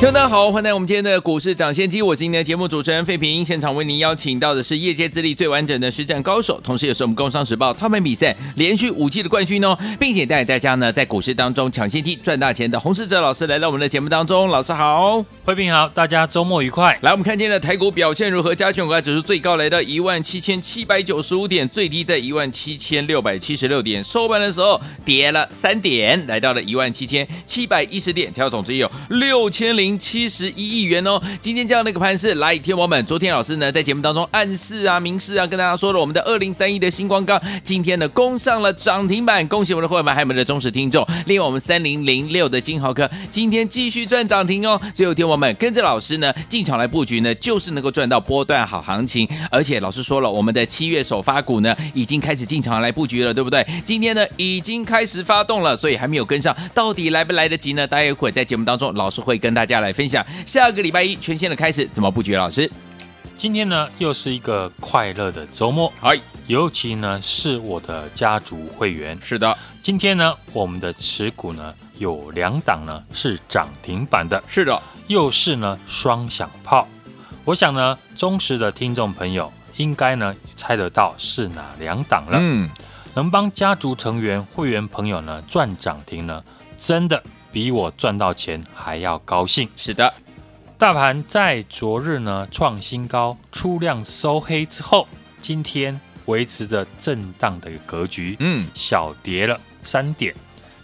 听众大家好，欢迎来我们今天的股市涨先机，我是今天的节目主持人费平。现场为您邀请到的是业界资历最完整的实战高手，同时也是我们工商时报操盘比赛连续五季的冠军哦，并且带大家呢在股市当中抢先机赚大钱的洪世哲老师来到我们的节目当中。老师好，费平好，大家周末愉快。来，我们看今天的台股表现如何？加权股价指数最高来到一万七千七百九十五点，最低在一万七千六百七十六点，收盘的时候跌了三点，来到了一万七千七百一十点，调总值有六千零。七十一亿元哦！今天这样的一个盘势，来，天王们，昨天老师呢在节目当中暗示啊、明示啊，跟大家说了，我们的二零三一的新光钢今天呢攻上了涨停板，恭喜我们的会员们，还有我们的忠实听众。另外，我们三零零六的金豪科今天继续赚涨停哦。所以，天王们跟着老师呢进场来布局呢，就是能够赚到波段好行情。而且，老师说了，我们的七月首发股呢已经开始进场来布局了，对不对？今天呢已经开始发动了，所以还没有跟上，到底来不来得及呢？待会在节目当中，老师会跟大家。来分享下个礼拜一全新的开始怎么布局？老师，今天呢又是一个快乐的周末，嗨，尤其呢是我的家族会员。是的，今天呢我们的持股呢有两档呢是涨停板的，是的，又是呢双响炮。我想呢忠实的听众朋友应该呢猜得到是哪两档了。嗯，能帮家族成员会员朋友呢赚涨停呢，真的。比我赚到钱还要高兴。是的，大盘在昨日呢创新高，出量收黑之后，今天维持着震荡的一个格局，嗯，小跌了三点。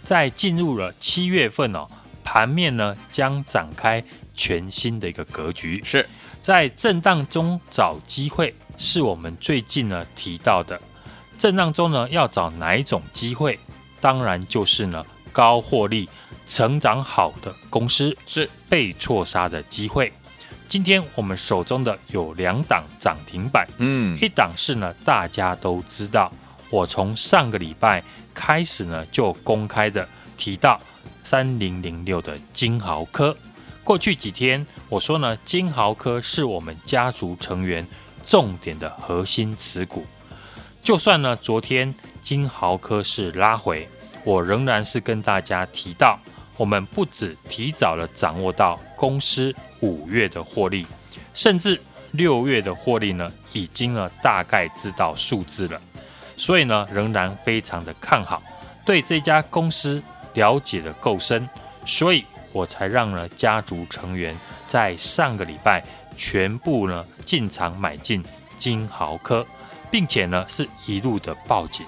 在进入了七月份哦，盘面呢将展开全新的一个格局。是在震荡中找机会，是我们最近呢提到的。震荡中呢要找哪一种机会？当然就是呢高获利。成长好的公司是被错杀的机会。今天我们手中的有两档涨停板，嗯，一档是呢大家都知道，我从上个礼拜开始呢就公开的提到三零零六的金豪科。过去几天我说呢，金豪科是我们家族成员重点的核心持股。就算呢昨天金豪科是拉回，我仍然是跟大家提到。我们不只提早了掌握到公司五月的获利，甚至六月的获利呢，已经呢大概知道数字了，所以呢仍然非常的看好，对这家公司了解的够深，所以我才让呢家族成员在上个礼拜全部呢进场买进金豪科，并且呢是一路的抱紧。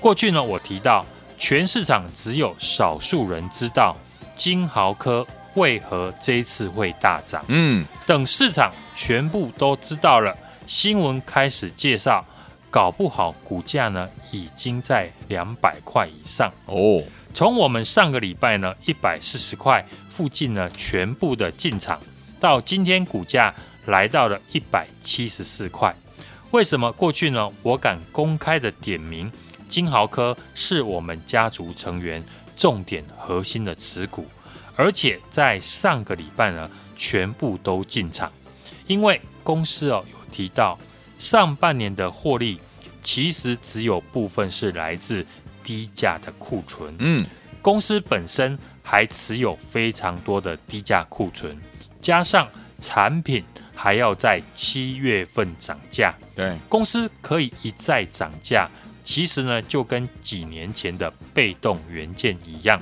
过去呢我提到。全市场只有少数人知道金豪科为何这一次会大涨。嗯，等市场全部都知道了，新闻开始介绍，搞不好股价呢已经在两百块以上哦。从我们上个礼拜呢一百四十块附近呢全部的进场，到今天股价来到了一百七十四块。为什么过去呢我敢公开的点名？晶豪科是我们家族成员重点核心的持股，而且在上个礼拜呢，全部都进场，因为公司哦有提到上半年的获利其实只有部分是来自低价的库存，嗯，公司本身还持有非常多的低价库存，加上产品还要在七月份涨价，对，公司可以一再涨价。其实呢，就跟几年前的被动元件一样，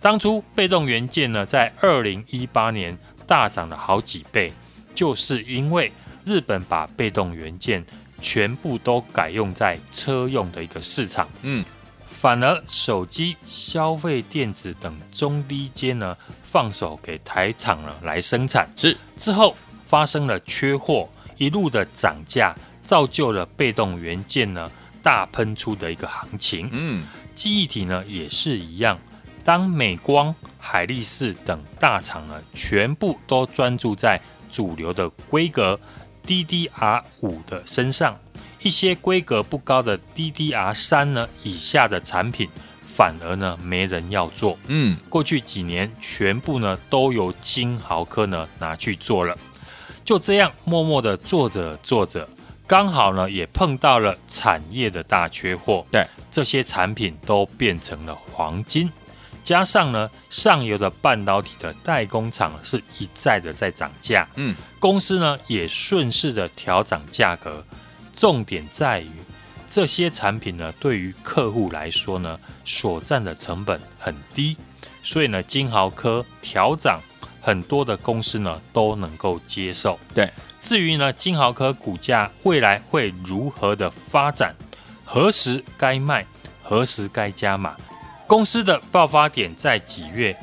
当初被动元件呢，在二零一八年大涨了好几倍，就是因为日本把被动元件全部都改用在车用的一个市场，嗯，反而手机、消费电子等中低阶呢，放手给台厂了来生产，是。之后发生了缺货，一路的涨价，造就了被动元件呢。大喷出的一个行情，嗯，记忆体呢也是一样。当美光、海力士等大厂呢，全部都专注在主流的规格 DDR 五的身上，一些规格不高的 DDR 三呢以下的产品，反而呢没人要做。嗯，过去几年全部呢都由金豪科呢拿去做了，就这样默默的做着做着，刚好呢也碰到了产业的大缺货，对，这些产品都变成了黄金。加上呢，上游的半导体的代工厂是一再的在涨价，嗯，公司呢也顺势的调涨价格。重点在于这些产品呢，对于客户来说呢，所占的成本很低，所以呢，金豪科调涨很多的公司呢都能够接受。对，至于呢，金豪科股价未来会如何的发展，何时该卖，何时该加码？公司的爆发点在几月？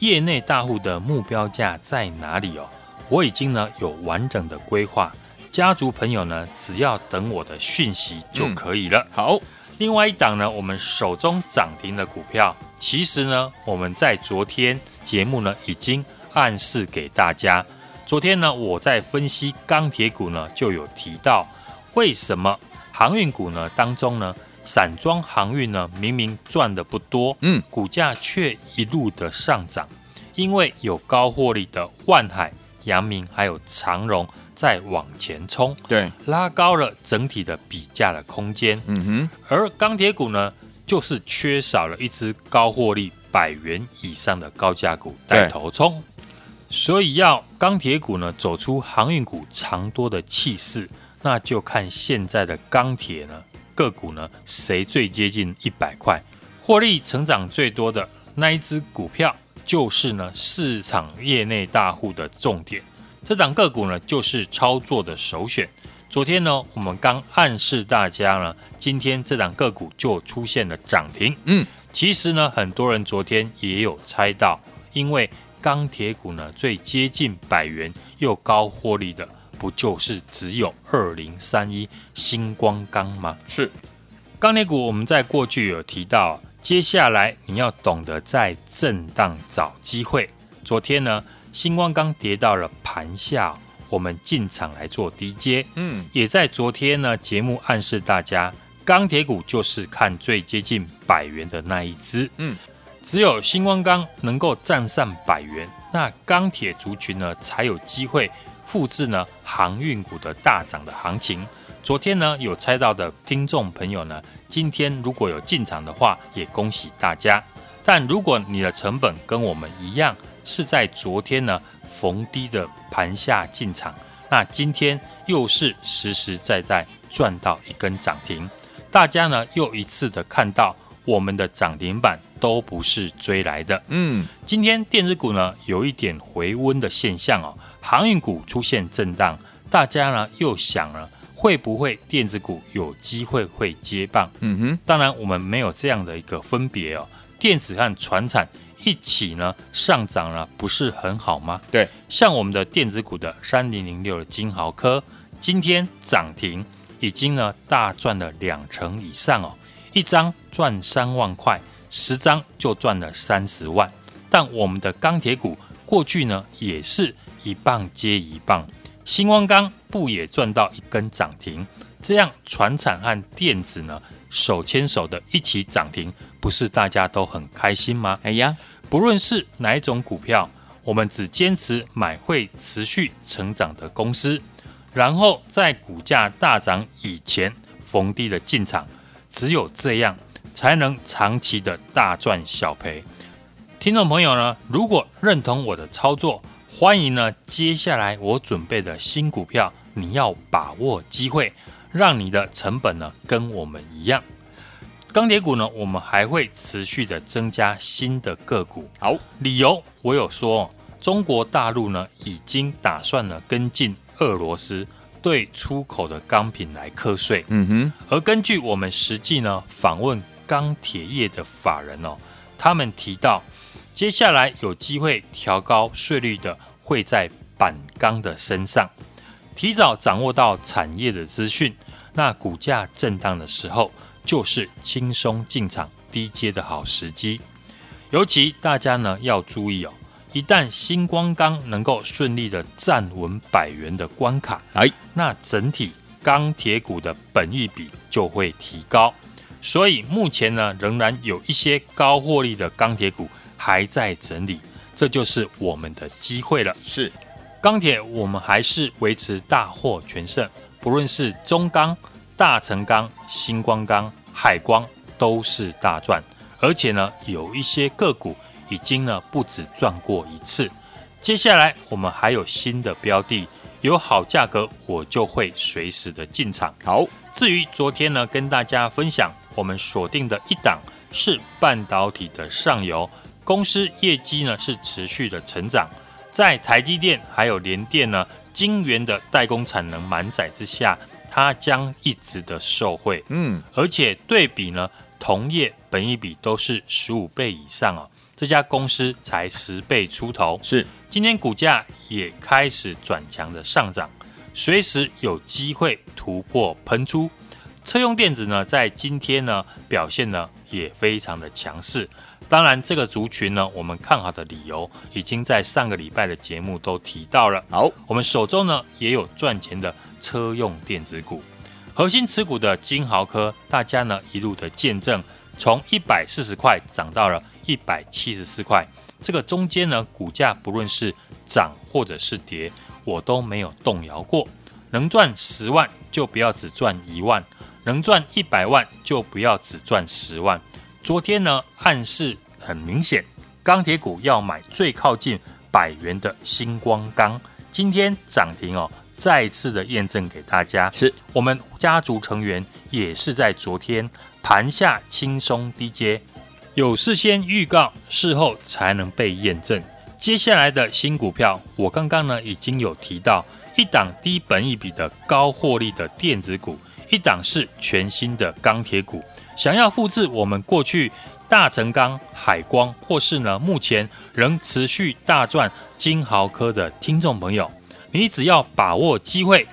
业内大户的目标价在哪里哦？我已经呢有完整的规划，家族朋友呢只要等我的讯息就可以了。嗯、好，另外一档呢，我们手中涨停的股票，其实呢我们在昨天节目呢已经暗示给大家。昨天呢我在分析钢铁股呢就有提到，为什么航运股呢当中呢？散装航运呢，明明赚的不多，嗯，股价却一路的上涨，因为有高获利的万海、阳明还有长荣在往前冲，对，拉高了整体的比价的空间，嗯哼，而钢铁股呢，就是缺少了一只高获利百元以上的高价股带头冲，所以要钢铁股呢走出航运股长多的气势，那就看现在的钢铁呢。个股呢，谁最接近一百块，获利成长最多的那一只股票，就是呢市场业内大户的重点。这档个股呢，就是操作的首选。昨天呢，我们刚暗示大家呢，今天这档个股就出现了涨停。嗯，其实呢，很多人昨天也有猜到，因为钢铁股呢最接近百元又高获利的。不就是只有二零三一星光钢吗？是钢铁股，我们在过去有提到，接下来你要懂得在震荡找机会。昨天呢，星光钢跌到了盘下，我们进场来做低阶。嗯，也在昨天呢，节目暗示大家，钢铁股就是看最接近百元的那一只。嗯，只有新光钢能够站上百元，那钢铁族群呢才有机会。复制呢航运股的大涨的行情，昨天呢有猜到的听众朋友呢，今天如果有进场的话，也恭喜大家。但如果你的成本跟我们一样，是在昨天呢逢低的盘下进场，那今天又是实实在在赚到一根涨停，大家呢又一次的看到我们的涨停板都不是追来的。嗯，今天电子股呢有一点回温的现象哦。航运股出现震荡，大家呢又想了，会不会电子股有机会会接棒？嗯哼，当然我们没有这样的一个分别哦。电子和船产一起呢上涨了，不是很好吗？对，像我们的电子股的三零零六的金豪科，今天涨停，已经呢大赚了两成以上哦，一张赚三万块，十张就赚了三十万。但我们的钢铁股过去呢也是。一棒接一棒，新光钢不也赚到一根涨停？这样船产和电子呢手牵手的一起涨停，不是大家都很开心吗？哎呀，不论是哪一种股票，我们只坚持买会持续成长的公司，然后在股价大涨以前逢低的进场，只有这样才能长期的大赚小赔。听众朋友呢，如果认同我的操作，欢迎呢，接下来我准备的新股票，你要把握机会，让你的成本呢跟我们一样。钢铁股呢，我们还会持续的增加新的个股。好，理由我有说，中国大陆呢已经打算呢跟进俄罗斯对出口的钢品来课税。嗯哼，而根据我们实际呢访问钢铁业的法人哦，他们提到，接下来有机会调高税率的。会在板钢的身上提早掌握到产业的资讯，那股价震荡的时候，就是轻松进场低阶的好时机。尤其大家呢要注意哦，一旦新光钢能够顺利的站稳百元的关卡，哎，那整体钢铁股的本益比就会提高。所以目前呢，仍然有一些高获利的钢铁股还在整理，这就是我们的机会了。是钢铁，我们还是维持大获全胜，不论是中钢、大成钢、新光钢、海光都是大赚，而且呢，有一些个股已经呢不止赚过一次。接下来我们还有新的标的，有好价格我就会随时的进场。好，至于昨天呢，跟大家分享。我们锁定的一档是半导体的上游，公司业绩呢是持续的成长，在台积电还有联电呢晶圆的代工产能满载之下，它将一直的受惠。嗯，而且对比呢同业本一比都是十五倍以上哦，这家公司才十倍出头。是，今天股价也开始转强的上涨，随时有机会突破喷出。车用电子呢，在今天呢表现呢也非常的强势。当然，这个族群呢，我们看好的理由已经在上个礼拜的节目都提到了。好，我们手中呢也有赚钱的车用电子股，核心持股的金豪科，大家呢一路的见证，从一百四十块涨到了一百七十四块。这个中间呢，股价不论是涨或者是跌，我都没有动摇过。能赚十万就不要只赚一万。能赚一百万就不要只赚十万。昨天呢，暗示很明显，钢铁股要买最靠近百元的星光钢。今天涨停哦，再次的验证给大家，是我们家族成员也是在昨天盘下轻松低接，有事先预告，事后才能被验证。接下来的新股票，我刚刚呢已经有提到一档低本益比的高获利的电子股。一档是全新的钢铁股，想要复制我们过去大成钢、海光，或是呢目前仍持续大赚金豪科的听众朋友，你只要把握机会，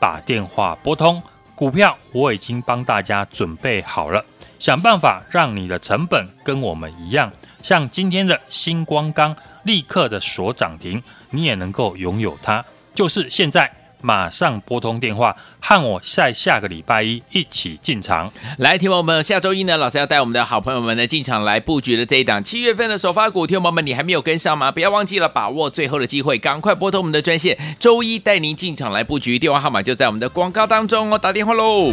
把电话拨通，股票我已经帮大家准备好了，想办法让你的成本跟我们一样，像今天的星光钢立刻的锁涨停，你也能够拥有它，就是现在。马上拨通电话，和我在下个礼拜一一起进场。来，听友们，下周一呢，老师要带我们的好朋友们呢进场来布局的这一档七月份的首发股，听友们，你还没有跟上吗？不要忘记了，把握最后的机会，赶快拨通我们的专线，周一带您进场来布局，电话号码就在我们的广告当中哦，打电话喽。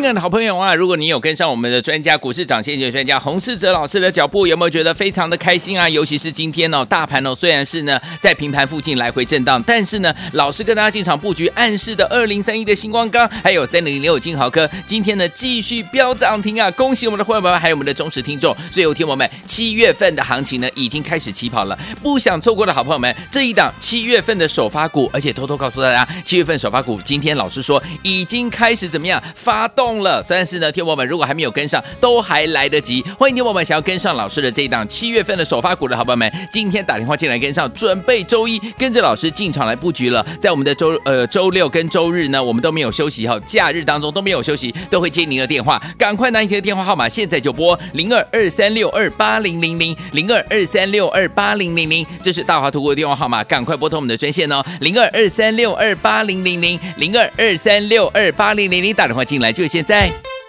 亲爱的好朋友啊，如果你有跟上我们的专家股市涨先机专家洪世哲老师的脚步，有没有觉得非常的开心啊？尤其是今天哦，大盘哦虽然是呢在平盘附近来回震荡，但是呢，老师跟大家进场布局暗示的二零三一的星光钢，还有三零零六金豪科，今天呢继续飙涨停啊！恭喜我们的会员们，还有我们的忠实听众。最后听我们七月份的行情呢已经开始起跑了，不想错过的好朋友们，这一档七月份的首发股，而且偷偷告诉大家，七月份首发股今天老师说已经开始怎么样发动。了，但是呢，听友们如果还没有跟上，都还来得及。欢迎听友们想要跟上老师的这一档七月份的首发股的好朋友们，今天打电话进来跟上，准备周一跟着老师进场来布局了。在我们的周呃周六跟周日呢，我们都没有休息哈，假日当中都没有休息，都会接您的电话。赶快拿你的电话号码，现在就拨零二二三六二八零零零零二二三六二八零零零，这是大华图库的电话号码，赶快拨通我们的专线哦，零二二三六二八零零零零二二三六二八零零零，打电话进来就先。在。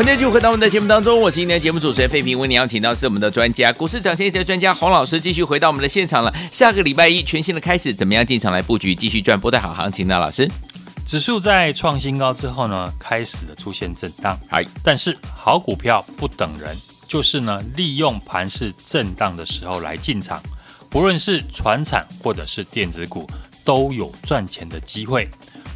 欢迎继续回到我们的节目当中，我是今天的节目主持人费平，为您邀请到是我们的专家，股市涨先机专家洪老师，继续回到我们的现场了。下个礼拜一全新的开始，怎么样进场来布局，继续赚波段好行情呢？老师，指数在创新高之后呢，开始的出现震荡，嗨，但是好股票不等人，就是呢，利用盘势震荡的时候来进场，不论是传产或者是电子股，都有赚钱的机会。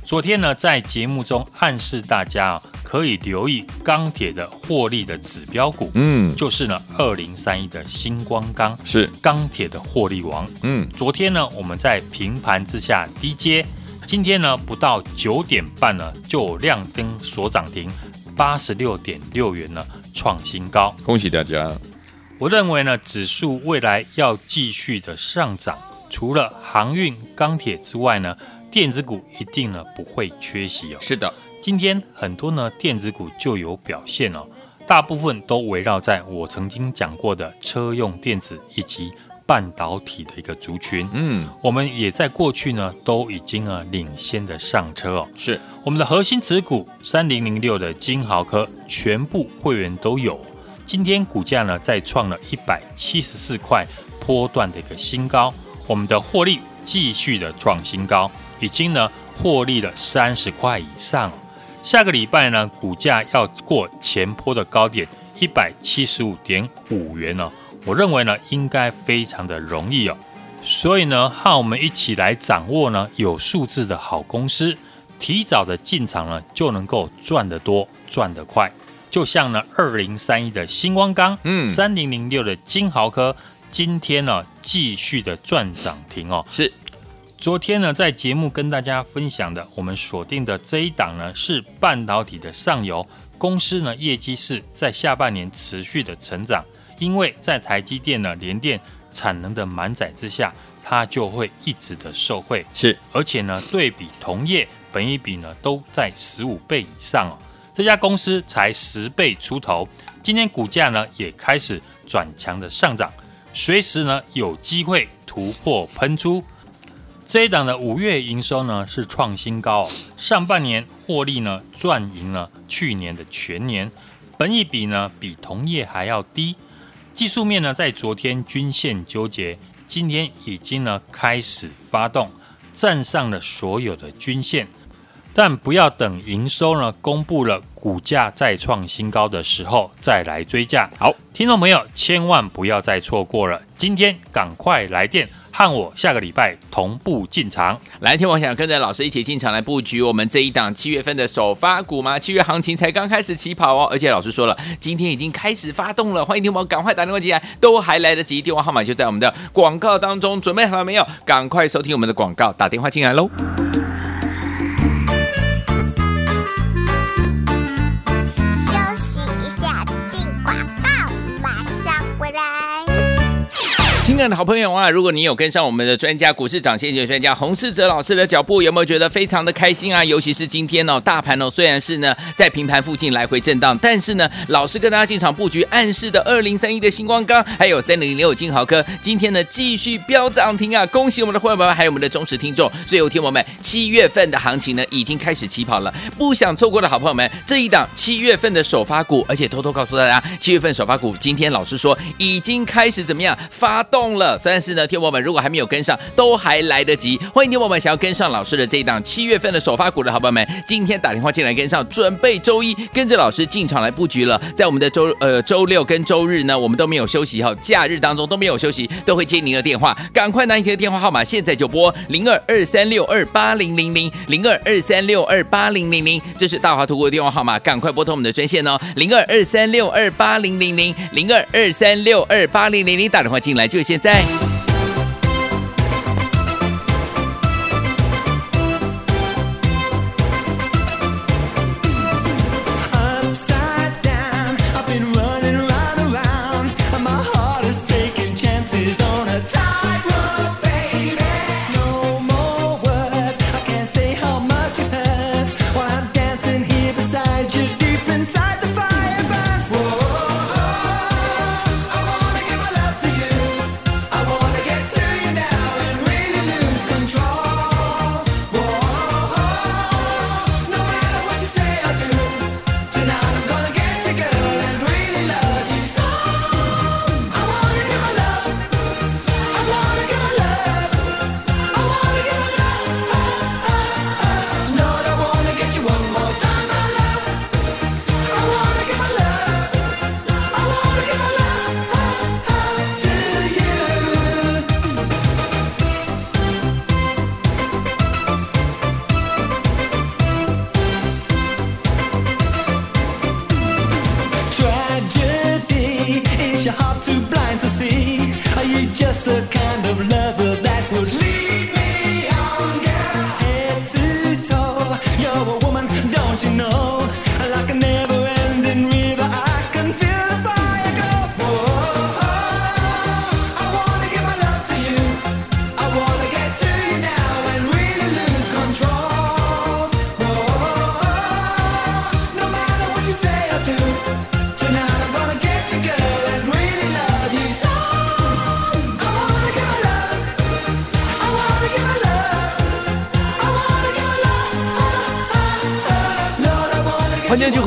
昨天呢，在节目中暗示大家啊，可以留意钢铁的获利的指标股，嗯，就是呢，二零三一的新光钢是钢铁的获利王，嗯，昨天呢，我们在平盘之下低接，今天呢，不到九点半呢，就亮灯所涨停，八十六点六元呢，创新高，恭喜大家！我认为呢，指数未来要继续的上涨，除了航运、钢铁之外呢。电子股一定呢不会缺席哦。是的，今天很多呢电子股就有表现哦，大部分都围绕在我曾经讲过的车用电子以及半导体的一个族群。嗯，我们也在过去呢都已经啊领先的上车哦。是我们的核心持股三零零六的金豪科，全部会员都有。今天股价呢再创了一百七十四块波段的一个新高，我们的获利继续的创新高。已经呢获利了三十块以上，下个礼拜呢股价要过前坡的高点一百七十五点五元呢，我认为呢应该非常的容易哦，所以呢和我们一起来掌握呢有数字的好公司，提早的进场呢就能够赚得多赚得快，就像呢二零三一的星光钢，嗯，三零零六的金豪科，今天呢继续的赚涨停哦，是。昨天呢，在节目跟大家分享的，我们锁定的这一档呢，是半导体的上游公司呢，业绩是在下半年持续的成长，因为在台积电呢，联电产能的满载之下，它就会一直的受惠。是，而且呢，对比同业，本一比呢都在十五倍以上哦，这家公司才十倍出头，今天股价呢也开始转强的上涨，随时呢有机会突破喷出。这一档的五月营收呢是创新高，上半年获利呢赚赢了去年的全年，本益比呢比同业还要低。技术面呢在昨天均线纠结，今天已经呢开始发动，站上了所有的均线，但不要等营收呢公布了，股价再创新高的时候再来追价。好，听众朋友千万不要再错过了，今天赶快来电。和我下个礼拜同步进场，来天王想跟着老师一起进场来布局我们这一档七月份的首发股吗？七月行情才刚开始起跑哦，而且老师说了，今天已经开始发动了，欢迎天王赶快打电话进来，都还来得及，电话号码就在我们的广告当中，准备好了没有？赶快收听我们的广告，打电话进来喽。亲爱的好朋友啊，如果你有跟上我们的专家股市涨先机专家洪世哲老师的脚步，有没有觉得非常的开心啊？尤其是今天哦，大盘哦虽然是呢在平盘附近来回震荡，但是呢，老师跟大家进场布局暗示的二零三一的星光钢，还有三零零六金豪科，今天呢继续飙涨停啊！恭喜我们的会员朋友们，还有我们的忠实听众。最后听我们七月份的行情呢已经开始起跑了，不想错过的好朋友们，这一档七月份的首发股，而且偷偷告诉大家，七月份首发股今天老师说已经开始怎么样发。动了，但是呢，听友们如果还没有跟上，都还来得及。欢迎听友们想要跟上老师的这一档七月份的首发股的好朋友们，今天打电话进来跟上，准备周一跟着老师进场来布局了。在我们的周呃周六跟周日呢，我们都没有休息哈，假日当中都没有休息，都会接您的电话。赶快拿你的电话号码，现在就拨零二二三六二八零零零零二二三六二八零零零，这是大华图库的电话号码，赶快拨通我们的专线哦，零二二三六二八零零零零二二三六二八零零零，打电话进来就。现在。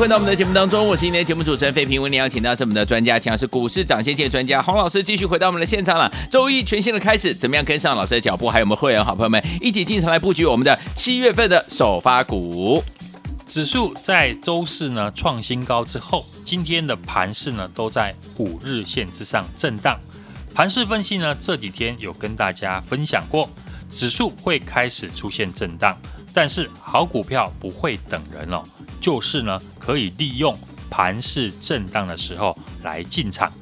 回到我们的节目当中，我是今天的节目主持人费平。为您邀请到是我们的专家，讲的是股市涨先见专家洪老师，继续回到我们的现场了。周一全新的开始，怎么样跟上老师的脚步？还有我们会员好朋友们一起进场来布局我们的七月份的首发股。指数在周四呢创新高之后，今天的盘势呢都在五日线之上震荡。盘势分析呢这几天有跟大家分享过，指数会开始出现震荡，但是好股票不会等人哦，就是呢可以利用盘势震荡的时候来进场。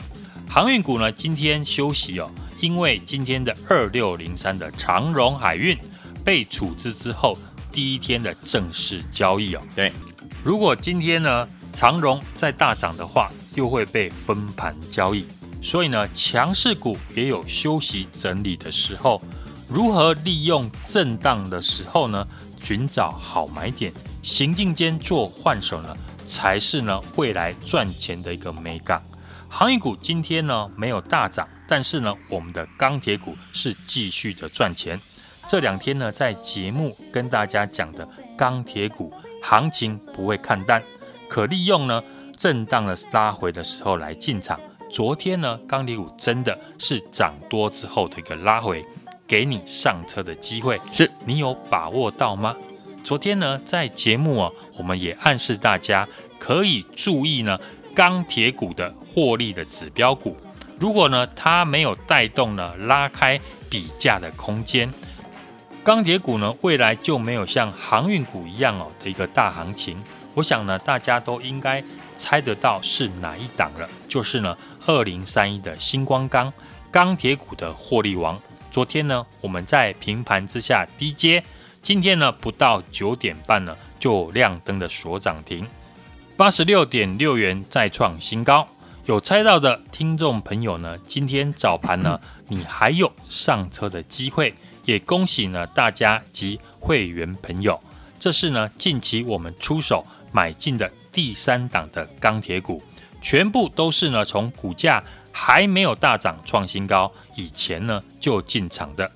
航运股呢今天休息哦，因为今天的二六零三的长荣海运被处置之后。第一天的正式交易哦，对，如果今天呢长荣再大涨的话，又会被分盘交易，所以呢强势股也有休息整理的时候。如何利用震荡的时候呢，寻找好买点，行进间做换手呢，才是呢未来赚钱的一个美感。航运股今天呢没有大涨，但是呢我们的钢铁股是继续的赚钱。这两天呢，在节目跟大家讲的钢铁股行情不会看淡，可利用呢震荡的拉回的时候来进场。昨天呢，钢铁股真的是涨多之后的一个拉回，给你上车的机会，是你有把握到吗？昨天呢，在节目啊，我们也暗示大家可以注意呢钢铁股的获利的指标股，如果呢它没有带动呢拉开比价的空间。钢铁股呢，未来就没有像航运股一样哦的一个大行情。我想呢，大家都应该猜得到是哪一档了，就是呢，二零三一的星光钢，钢铁股的获利王。昨天呢，我们在平盘之下低接，今天呢，不到九点半呢，就亮灯的锁涨停，八十六点六元再创新高。有猜到的听众朋友呢，今天早盘呢，你还有上车的机会。也恭喜呢大家及会员朋友，这是呢近期我们出手买进的第三档的钢铁股，全部都是呢从股价还没有大涨创新高以前呢就进场的。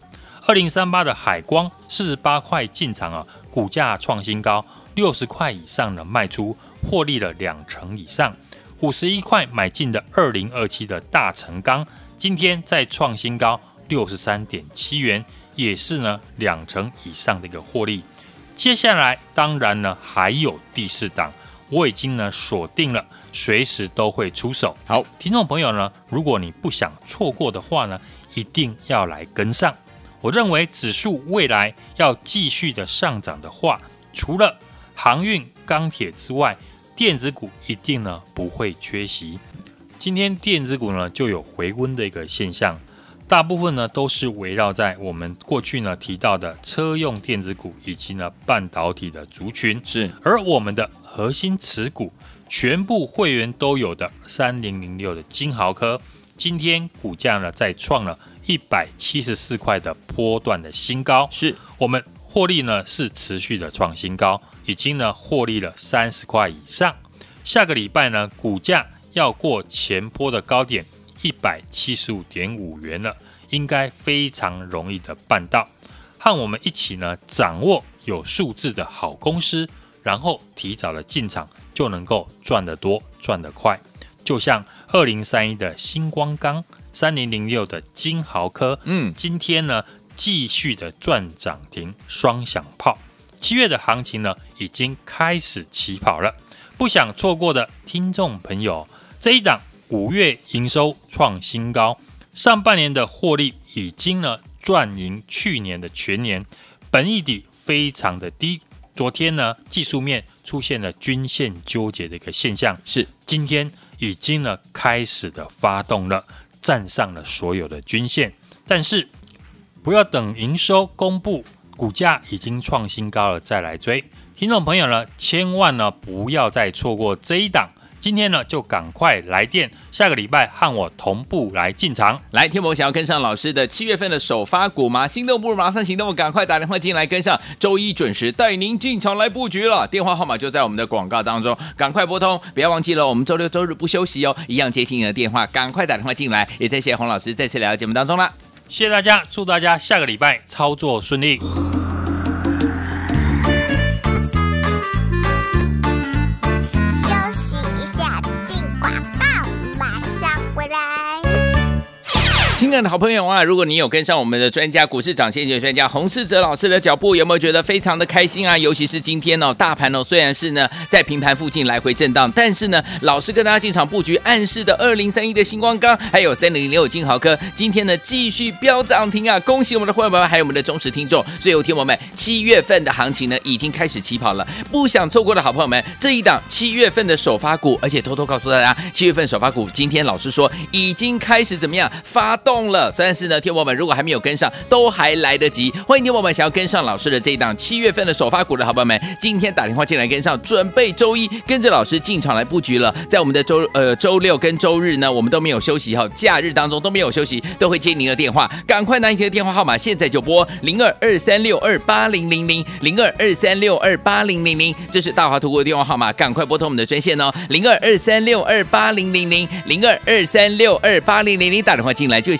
二零三八的海光四十八块进场啊，股价创新高，六十块以上呢卖出，获利了两成以上。五十一块买进的二零二七的大成钢，今天再创新高，六十三点七元。也是呢，两成以上的一个获利。接下来当然呢还有第四档，我已经呢锁定了，随时都会出手。好，听众朋友呢，如果你不想错过的话呢，一定要来跟上。我认为指数未来要继续的上涨的话，除了航运、钢铁之外，电子股一定呢不会缺席。今天电子股呢就有回温的一个现象。大部分呢都是围绕在我们过去呢提到的车用电子股以及呢半导体的族群，是。而我们的核心持股，全部会员都有的三零零六的金豪科，今天股价呢再创了一百七十四块的波段的新高，是我们获利呢是持续的创新高，已经呢获利了三十块以上。下个礼拜呢股价要过前波的高点。一百七十五点五元了，应该非常容易的办到。和我们一起呢，掌握有数字的好公司，然后提早的进场，就能够赚得多，赚得快。就像二零三一的星光钢，三零零六的金豪科，嗯，今天呢继续的赚涨停，双响炮。七月的行情呢，已经开始起跑了。不想错过的听众朋友，这一档。五月营收创新高，上半年的获利已经呢赚赢去年的全年，本益比非常的低。昨天呢技术面出现了均线纠结的一个现象，是今天已经呢开始的发动了，站上了所有的均线。但是不要等营收公布，股价已经创新高了再来追。听众朋友呢，千万呢不要再错过这一档。今天呢，就赶快来电，下个礼拜和我同步来进场。来，天博想要跟上老师的七月份的首发股吗？心动不如马上行动，赶快打电话进来跟上，周一准时带您进场来布局了。电话号码就在我们的广告当中，赶快拨通，不要忘记了，我们周六周日不休息哦，一样接听你的电话，赶快打电话进来。也再谢谢洪老师再次来到节目当中了，谢谢大家，祝大家下个礼拜操作顺利。亲爱的好朋友啊，如果你有跟上我们的专家股市涨先机专家洪世哲老师的脚步，有没有觉得非常的开心啊？尤其是今天哦，大盘哦虽然是呢在平盘附近来回震荡，但是呢，老师跟大家进场布局暗示的二零三一的星光钢，还有三零零六金豪科，今天呢继续飙涨停啊！恭喜我们的会员们，还有我们的忠实听众。所以有听我们七月份的行情呢已经开始起跑了，不想错过的好朋友们，这一档七月份的首发股，而且偷偷告诉大家，七月份首发股今天老师说已经开始怎么样发动。动了，但是呢，听友们如果还没有跟上，都还来得及。欢迎听友们想要跟上老师的这一档七月份的首发股的好朋友们，今天打电话进来跟上，准备周一跟着老师进场来布局了。在我们的周呃周六跟周日呢，我们都没有休息哈，假日当中都没有休息，都会接您的电话。赶快拿你的电话号码，现在就拨零二二三六二八零零零零二二三六二八零零零，这是大华图库的电话号码，赶快拨通我们的专线哦，零二二三六二八零零零零二二三六二八零零零，打电话进来就。